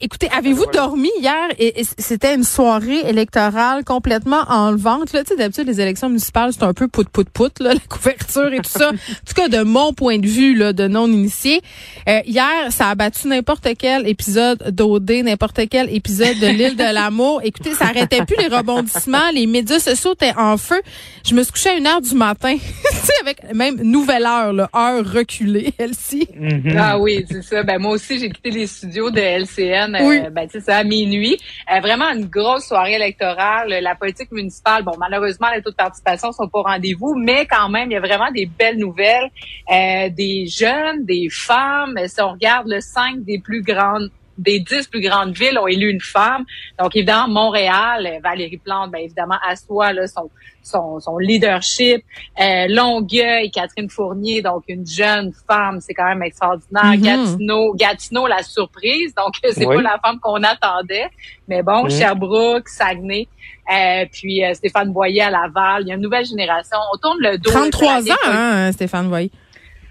écoutez, avez-vous dormi hier? Et, et c'était une soirée électorale complètement enlevante. Là, tu sais, d'habitude, les élections municipales, c'est un peu pout-pout-pout, là, la couverture et tout ça. en tout cas, de mon point de vue, là, de non-initié. Euh, hier, ça a battu n'importe quel épisode d'OD, n'importe quel épisode de l'île de l'amour. Écoutez, ça arrêtait plus les rebondissements. Les médias sociaux étaient en feu. Je me suis couchée à une heure du matin. tu sais, avec même nouvelle heure, là, heure reculée, Elsie. Ah oui, c'est ça. Ben, moi aussi, j'ai quitté les studios de LCN, euh, Oui. ben, tu sais, ça, à minuit. Euh, vraiment une grosse soirée électorale. La politique municipale, bon, malheureusement, les taux de participation sont pas au rendez-vous, mais quand même, il y a vraiment des belles nouvelles. Euh, des jeunes, des femmes. Si on regarde le 5 des plus grandes des dix plus grandes villes ont élu une femme. Donc, évidemment, Montréal, euh, Valérie Plante, bien évidemment, assoit là, son, son, son leadership. Euh, Longueuil, Catherine Fournier, donc une jeune femme, c'est quand même extraordinaire. Mhm. Gatineau, Gatineau, la surprise. Donc, c'est Oui. pas la femme qu'on attendait. Mais bon, Mhm. Sherbrooke, Saguenay, euh, puis euh, Stéphane Boyer à Laval. Il y a une nouvelle génération. On tourne le dos. 33 à la ans, hein, Stéphane Voy.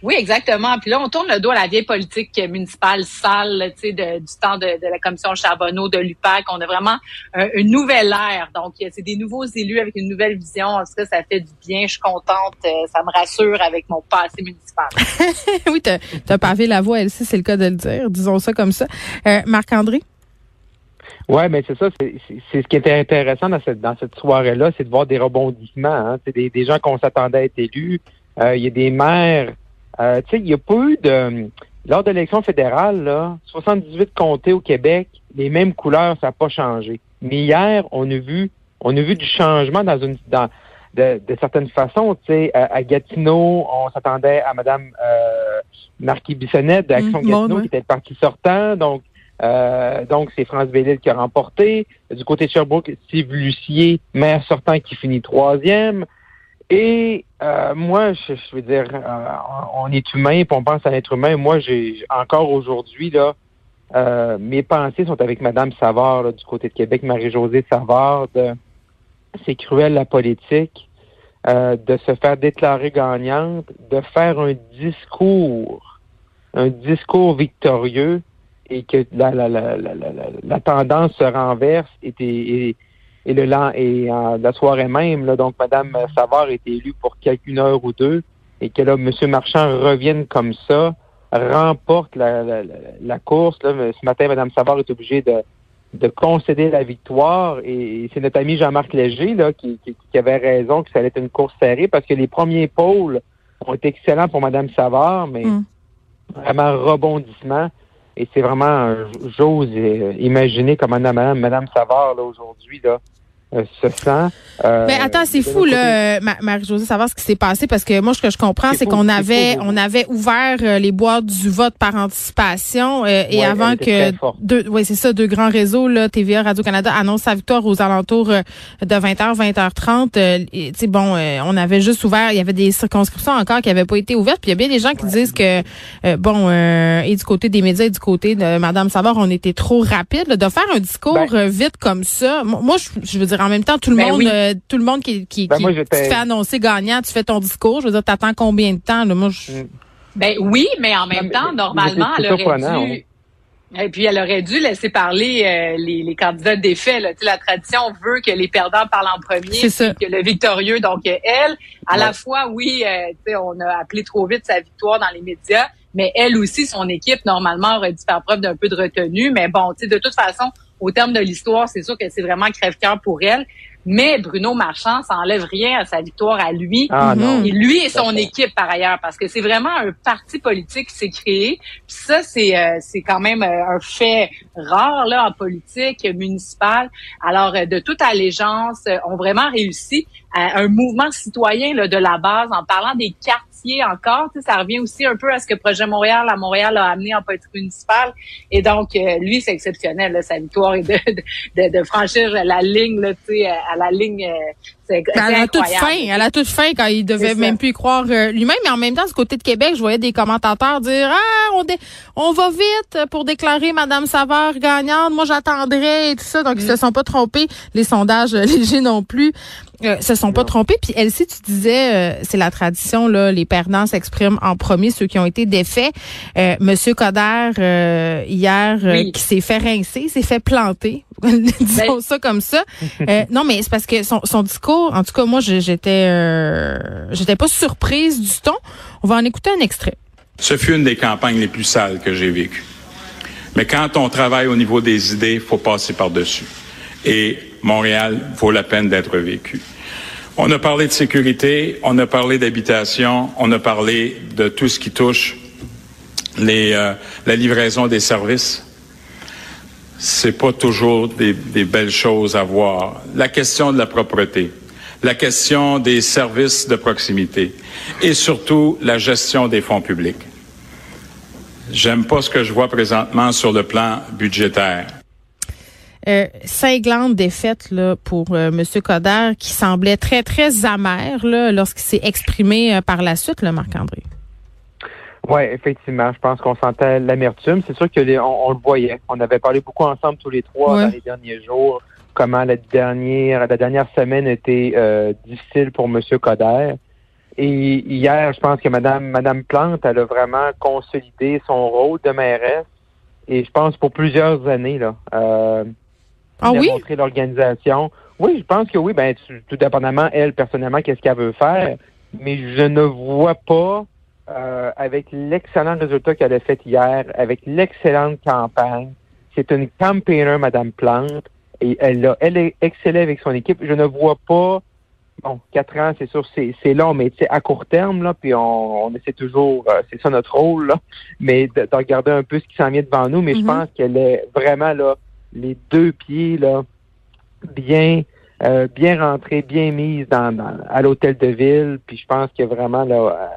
Oui, exactement. Puis là, on tourne le dos à la vieille politique municipale sale, tu sais, de- du temps de, de la commission Charbonneau, de l'UPAC. On a vraiment euh, une nouvelle ère. Donc, c'est des nouveaux élus avec une nouvelle vision. En tout cas, ça fait du bien. Je suis contente. Euh, ça me rassure avec mon passé municipal. oui, t'as as pavé la voie, Elsie, c'est le cas de le dire. Disons ça comme ça. Euh, Marc-André? Ouais, mais c'est ça, c'est ce qui était intéressant dans cette dans cette soirée-là, c'est de voir des rebondissements. Hein. C'est des, des gens qu'on s'attendait à être élus. Euh, Il y a des maires. Euh, tu sais, il n'y a pas eu de lors de l'élection fédérale, là, 78 comtés au Québec, les mêmes couleurs, ça n'a pas changé. Mais hier, on a vu on a vu du changement dans une dans de, de certaines façons. Tu sais, à, à Gatineau, on s'attendait à Madame euh, Marquis Bissonnette d'Action Mmh, Gatineau, qui était le parti sortant. Donc, euh, donc, c'est France Bellil qui a remporté. Du côté de Sherbrooke, Steve Lucier, maire sortant qui finit troisième. Et euh, moi, je, je veux dire, euh, on est humain, puis on pense à l'être humain. Moi, j'ai encore aujourd'hui, là, euh, mes pensées sont avec Madame Savard là, du côté de Québec, Marie-Josée Savard. C'est cruel la politique, euh, de se faire déclarer gagnante, de faire un discours, un discours victorieux et que la, la, la, la- la tendance se renverse et, et, et le et euh, la soirée même, là, donc Madame Savard est élue pour quelqu'une heure ou deux et que là, Monsieur Marchand revienne comme ça, remporte la, la, la, course. Là, ce matin, Madame Savard est obligée de, de concéder la victoire et c'est notre ami Jean-Marc Léger là, qui, qui, qui avait raison que ça allait être une course serrée parce que les premiers pôles ont été excellents pour Madame Savard, mais Mm. vraiment rebondissement. Et c'est vraiment, euh, j'ose euh, imaginer comment Madame, Madame Savard là aujourd'hui là se sent. Euh, Mais Ben, attends, c'est fou là, Ma- Marie-Josée, savoir ce qui s'est passé parce que moi, ce que je comprends, C'est qu'on avait, fou. on avait ouvert euh, les boîtes du vote par anticipation euh, et Ouais, avant que deux, ouais, c'est ça, deux grands réseaux là, TVA, Radio Canada annoncent sa victoire aux alentours euh, de 20h, 20h30. euh, et, tu sais, bon, euh, on avait juste ouvert, il y avait des circonscriptions encore qui n'avaient pas été ouvertes. Puis il y a bien des gens qui disent que euh, bon, euh, et du côté des médias et du côté de Madame Savard, on était trop rapide là, de faire un discours Ben- euh, vite comme ça. Moi, moi, je, je veux dire en même temps, tout le Ben monde, oui. euh, tout le monde qui, qui, Ben qui- moi, tu j'étais- te fais annoncer gagnant, tu fais ton discours. Je veux dire, t'attends combien de temps là? Moi, je. Ben oui, mais en même temps, mais normalement, c'est elle aurait dû. Et puis elle aurait dû laisser parler euh, les, les candidats défaits. Là. Tu sais, La tradition veut que les perdants parlent en premier, C'est ça. que le victorieux. Donc elle, à la fois, oui, euh, tu sais, on a appelé trop vite sa victoire dans les médias, mais elle aussi, son équipe normalement aurait dû faire preuve d'un peu de retenue. Mais bon, tu sais, de toute façon, au terme de l'histoire, c'est sûr que c'est vraiment crève-cœur pour elle. Mais Bruno Marchand, ça enlève rien à sa victoire à lui. Ah, non. Et lui et son équipe par ailleurs, parce que c'est vraiment un parti politique qui s'est créé. Puis ça, c'est euh, c'est quand même euh, un fait rare là en politique municipale. Alors, euh, de toute allégeance, euh, ont vraiment réussi à un mouvement citoyen là, de la base en parlant des encore. Ça revient aussi un peu à ce que Projet Montréal à Montréal a amené en politique municipale. Et donc, euh, lui, c'est exceptionnel, là, sa victoire et de, franchir la ligne, là, tu sais, à la ligne. C'est Ben, à la toute fin, à la toute fin, quand il devait même plus y croire euh, lui-même, mais en même temps, du côté de Québec, je voyais des commentateurs dire ah on dé- on va vite pour déclarer Madame Savard gagnante. Moi, j'attendrai et tout ça. Donc ils se Mm. sont pas trompés. Les sondages euh, légers non plus. Euh, se sont pas trompés. Puis Elsie, tu disais, euh, c'est la tradition, là, les perdants s'expriment en premier, ceux qui ont été défaits. Euh, Monsieur Coder, euh, hier, Oui. qui s'est fait rincer, s'est fait planter, disons Ben- ça comme ça. Euh, non, mais c'est parce que son, son discours, en tout cas, moi, j'étais, euh, j'étais pas surprise du ton. On va en écouter un extrait. Ce fut une des campagnes les plus sales que j'ai vécues. Mais quand on travaille au niveau des idées, faut passer par-dessus. Et Montréal vaut la peine d'être vécu. On a parlé de sécurité, on a parlé d'habitation, on a parlé de tout ce qui touche les, euh, la livraison des services. C'est pas toujours des belles choses à voir. La question de la propreté, la question des services de proximité et surtout la gestion des fonds publics. J'aime pas ce que je vois présentement sur le plan budgétaire. Euh, cinglante défaite là pour euh, Monsieur Coder, qui semblait très très amer là lorsqu'il s'est exprimé euh, par la suite, le Marc-André. Oui, effectivement. Je pense qu'on sentait l'amertume. C'est sûr que les- on, on le voyait. On avait parlé beaucoup ensemble tous les trois Ouais. dans les derniers jours. Comment la dernière, la dernière semaine était euh, difficile pour Monsieur Coder. Et hier, je pense que Madame, Madame Plante, elle a vraiment consolidé son rôle de mairesse. Et je pense pour plusieurs années là. Euh, Ah oui? démontrer l'organisation. Oui, je pense que oui. Ben, tout dépendamment, elle, personnellement, qu'est-ce qu'elle veut faire. Mais je ne vois pas, euh, avec l'excellent résultat qu'elle a fait hier, avec l'excellente campagne, c'est une campaigner, Madame Plante, et elle a, elle est excellée avec son équipe. Je ne vois pas, bon, quatre ans, c'est sûr, c'est, long, mais tu sais, à court terme, là, puis on, on essaie toujours, euh, c'est ça notre rôle, là, mais de, de regarder un peu ce qui s'en vient devant nous, mais je Mhm. pense qu'elle est vraiment, là, les deux pieds, là, bien, euh, bien rentrés, bien mises dans, dans- à l'hôtel de ville, puis je pense que vraiment, là, euh,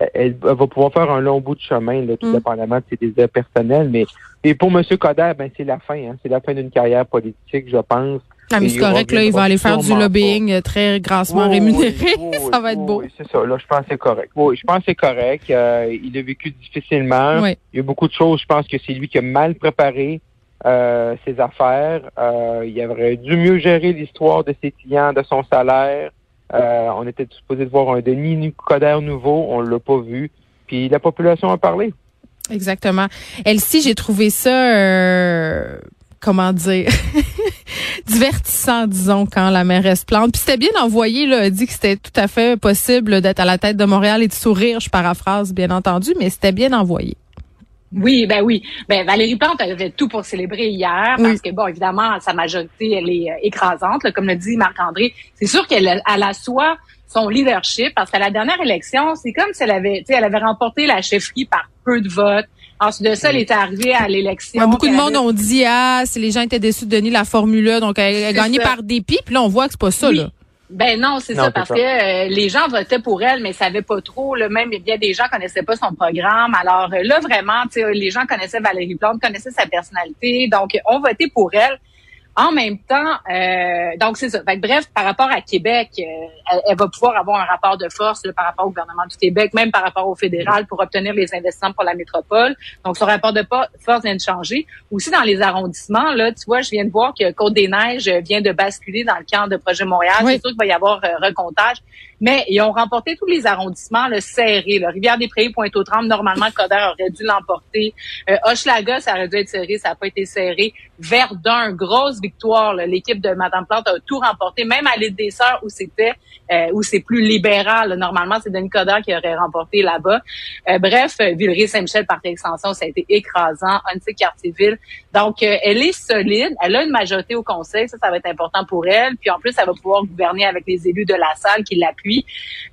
elle, elle va pouvoir faire un long bout de chemin, là, tout Mm. dépendamment de ses désirs personnels, mais, et pour M. Coder, ben, c'est la fin, hein, c'est la fin d'une carrière politique, je pense. Ah, mais c'est correct, là, il va aller faire du lobbying euh, très grassement Oui, rémunéré. oui, oui, ça va être beau. Oui, c'est ça. Là, je pense que c'est correct. Oui, je pense que c'est correct. Euh, il a vécu difficilement. Oui. Il y a beaucoup de choses. Je pense que c'est lui qui a mal préparé euh, ses affaires. Euh, il aurait dû mieux gérer l'histoire de ses clients, de son salaire. Euh, on était supposé de voir un Denis Nicodère nouveau. On l'a pas vu. Puis la population a parlé. Exactement. Elsie, j'ai trouvé ça, euh, comment dire, divertissant, disons, quand la mairesse plante. Puis c'était bien envoyé, là, elle dit que c'était tout à fait possible d'être à la tête de Montréal et de sourire, je paraphrase, bien entendu, mais c'était bien envoyé. Oui, ben oui. Ben Valérie Plante elle avait tout pour célébrer hier Oui. parce que bon, évidemment, sa majorité elle est euh, écrasante, là, comme le dit Marc-André. C'est sûr qu'elle a- elle assoit son leadership parce qu'à la dernière élection, c'est comme si elle avait, tu sais, elle avait remporté la chefferie par peu de votes. Ensuite de ça, elle est arrivée à l'élection. Ouais, beaucoup de monde avait- ont dit, ah, si les gens étaient déçus de Denis la formule donc elle a gagné ça. par dépit, puis là, on voit que c'est pas ça, Oui. là. Ben non, c'est ça, parce ça. que euh, les gens votaient pour elle, mais savaient pas trop. Là, même bien des gens connaissaient pas son programme. Alors euh, là, vraiment, tu sais, les gens connaissaient Valérie Plante, connaissaient sa personnalité, donc ont voté pour elle. En même temps, euh, donc c'est ça. Fait que bref, par rapport à Québec, euh, elle, elle va pouvoir avoir un rapport de force là, par rapport au gouvernement du Québec, même par rapport au fédéral pour obtenir les investissements pour la métropole. Donc son rapport de force vient de changer. Aussi dans les arrondissements, là, tu vois, je viens de voir que Côte des Neiges vient de basculer dans le camp de Projet Montréal. Oui. C'est sûr qu'il va y avoir euh, recomptage. Mais ils ont remporté tous les arrondissements le serré. Le Rivière-des-Prairies, Pointe-aux-Trembles, normalement, Coder aurait dû l'emporter. Euh, Hochelaga, ça aurait dû être serré, ça n'a pas été serré. Verdun, grosse victoire. L'équipe de Madame Plante a tout remporté, même à l'île des Sœurs où c'était euh, où c'est plus libéral. Normalement, c'est Denis Coderre qui aurait remporté là-bas. Euh, bref, Villeray-Saint-Michel, par extension, ça a été écrasant. Annecy-Cartierville. Donc, euh, elle est solide. Elle a une majorité au conseil. Ça, ça va être important pour elle. Puis en plus, elle va pouvoir gouverner avec les élus de la salle qui l'appuient.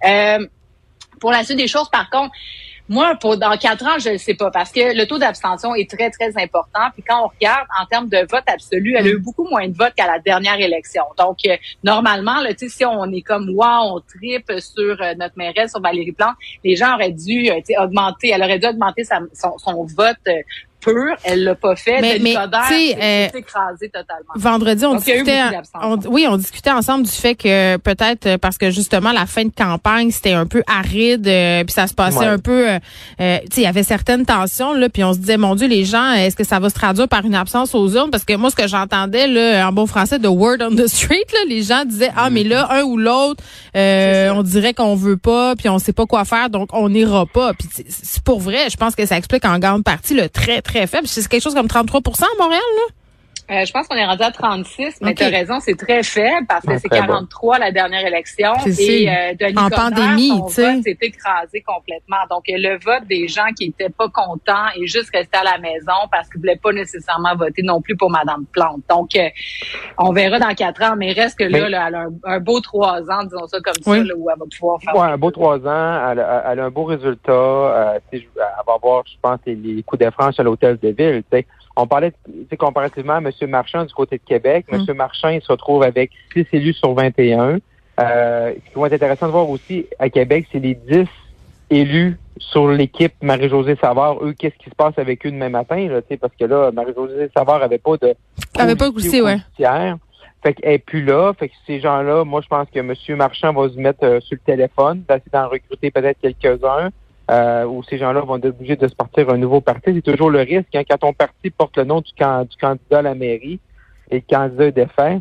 Euh, pour la suite des choses, par contre, moi, pour dans quatre ans, je ne sais pas, parce que le taux d'abstention est très, très important. Puis quand on regarde en termes de vote absolu, elle a eu beaucoup moins de votes qu'à la dernière élection. Donc, euh, normalement, là, si on est comme wow, on tripe sur euh, notre mairesse, sur Valérie Plante, les gens auraient dû euh, augmenter, elle aurait dû augmenter son, son, vote pur, elle l'a pas fait. Mais, mais euh, écrasé totalement. Vendredi, on discutait, oui, on discutait ensemble du fait que peut-être euh, parce que justement la fin de campagne c'était un peu aride, euh, puis ça se passait un peu, euh, tu sais, il y avait certaines tensions là, puis on se disait mon Dieu, les gens, est-ce que ça va se traduire par une absence aux urnes? Parce que moi, ce que j'entendais là, en bon français, de word on the street, là, les gens disaient ah mais là un ou l'autre, on dirait qu'on veut pas, puis on sait pas quoi faire, donc on n'ira pas. Puis c'est pour vrai, je pense que ça explique en grande partie le très très faible. C'est quelque chose comme 33% à Montréal, là? Euh, je pense qu'on est rendu à 36, mais tu as raison, c'est très faible parce que c'est 43 la dernière élection. Et euh, Denis en pandémie, son vote s'est écrasé complètement. Donc, le vote des gens qui étaient pas contents et juste restés à la maison parce qu'ils voulaient pas nécessairement voter non plus pour Madame Plante. Donc, euh, on verra dans quatre ans, mais reste que là, elle a un, beau trois ans, disons ça comme ça, où elle va pouvoir faire... Ouais, un beau trois ans, elle a, elle a un beau résultat. Euh, elle va avoir, je pense, les coups de France à l'hôtel de ville, tu sais on parlait comparativement à M. Marchand du côté de Québec. M. Mm. Marchand, il se retrouve avec 6 élus sur 21. Euh, ce qui va être intéressant de voir aussi à Québec, c'est les 10 élus sur l'équipe Marie-Josée Savard. Eux, qu'est-ce qui se passe avec eux demain matin? Là, parce que là, Marie-Josée Savard avait pas de... avait pas goûté, ouais. Fait qu'elle est plus là. Fait que ces gens-là, moi, je pense que M. Marchand va se mettre euh, sur le téléphone, d'essayer d'en recruter peut-être quelques-uns euh, où ces gens-là vont être obligés de se partir un nouveau parti. C'est toujours le risque hein, quand ton parti porte le nom du, du candidat à la mairie et le candidat est défait.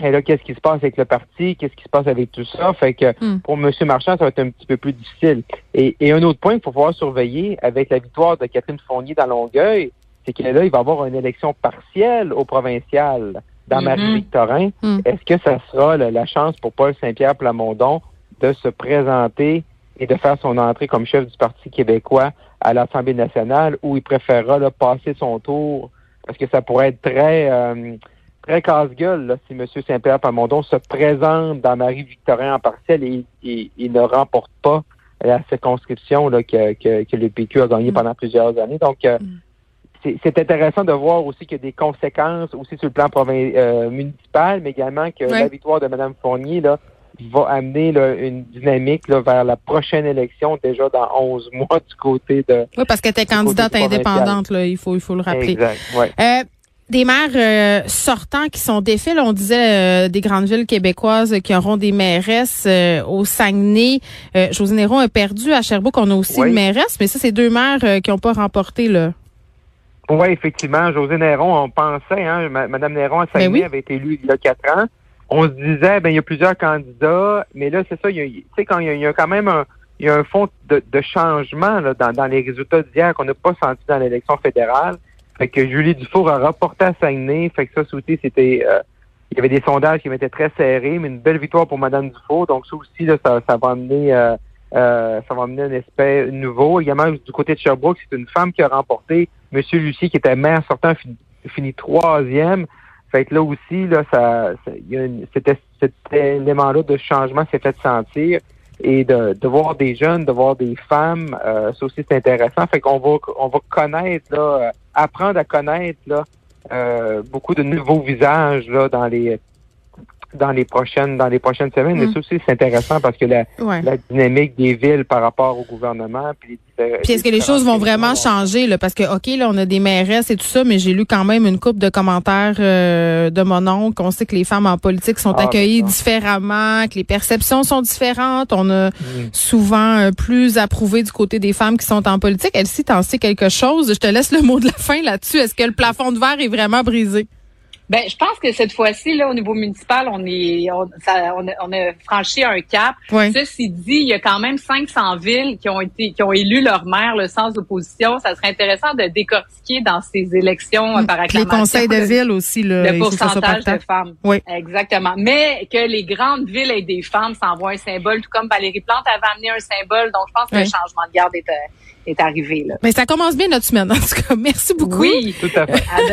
Et là, qu'est-ce qui se passe avec le parti? Qu'est-ce qui se passe avec tout ça? Fait que hmm. pour M. Marchand, ça va être un petit peu plus difficile. Et, et un autre point qu'il faut pouvoir surveiller avec la victoire de Catherine Fournier dans Longueuil, c'est que là, il va y avoir une élection partielle au provincial dans hmm. Marie-Victorin. Hmm. Est-ce que ça sera la chance pour Paul Saint-Pierre Plamondon de se présenter et de faire son entrée comme chef du Parti québécois à l'Assemblée nationale où il préférera là, passer son tour parce que ça pourrait être très euh, très casse-gueule si M. Saint-Pierre Pamondon se présente dans Marie-Victorin en partiel et, il ne remporte pas la circonscription là, que, que, le PQ a gagné mm. pendant plusieurs années. Donc, euh, mm. c'est intéressant de voir aussi qu'il y a des conséquences aussi sur le plan euh, municipal, mais également que la victoire de Mme Fournier là, va amener une dynamique vers la prochaine élection déjà dans 11 mois du côté de... Oui, parce qu'elle était candidate indépendante, là, il, faut, il faut le rappeler. Exact, ouais. Euh, des maires euh, sortants qui sont défaits. on disait euh, des grandes villes québécoises qui auront des mairesses au Saguenay. José Néron a perdu à Sherbrooke. On a aussi une mairesse, mais ça, c'est deux maires qui n'ont pas remporté. là. Oui, effectivement. José Néron, on pensait, hein, Madame Néron à ben Saguenay avait été élue il y a quatre ans on se disait, ben il y a plusieurs candidats, mais là, c'est ça, tu sais, quand il y, a, quand même un, il y a un fond de, changement là, dans, les résultats d'hier qu'on n'a pas senti dans l'élection fédérale. Fait que Julie Dufour a rapporté à Saguenay. Fait que ça, aussi, c'était... Euh, il y avait des sondages qui m'étaient très serrés, mais une belle victoire pour Mme Dufour. Donc ça aussi, là, ça, ça va amener... Euh, euh, ça va amener un aspect nouveau. Également, du côté de Sherbrooke, c'est une femme qui a remporté. Monsieur Lucie, qui était maire sortant, fini troisième. Fait que là aussi, là, ça, y a cet, élément-là de changement s'est fait sentir. Et de, de voir des jeunes, de voir des femmes, euh, ça aussi c'est intéressant. Fait qu'on va on va connaître, là, euh, apprendre à connaître là, euh, beaucoup de nouveaux visages là, dans les dans les prochaines dans les prochaines semaines. Mais mm. ça aussi, c'est intéressant parce que la, la, dynamique des villes par rapport au gouvernement. Puis, puis est-ce que les choses vont vraiment changer? Là, parce que, OK, là, on a des mairesses et tout ça, mais j'ai lu quand même une coupe de commentaires euh, de mon oncle. On sait que les femmes en politique sont ah, accueillies différemment, que les perceptions sont différentes. On a mm. souvent euh, plus approuvé du côté des femmes qui sont en politique. Elsie, t'en sais quelque chose? Je te laisse le mot de la fin là-dessus. Est-ce que le plafond de verre est vraiment brisé? Ben, je pense que cette fois-ci, là, au niveau municipal, on est, on, ça, on, a, on a franchi un cap. Ouais. Ceci dit, il y a quand même 500 villes qui ont été, qui ont élu leur maire, le sans opposition. Ça serait intéressant de décortiquer dans ces élections euh, par Les acclamation. conseils de le- ville aussi, là, le que soit pourcentage de femmes. Oui. Exactement. Mais que les grandes villes aient des femmes, ça envoie un symbole, tout comme Valérie Plante avait amené un symbole. Donc, je pense que Oui. le changement de garde est, euh, est arrivé, là. Mais ça commence bien notre semaine, en tout cas. Merci beaucoup. Oui. Tout à fait. À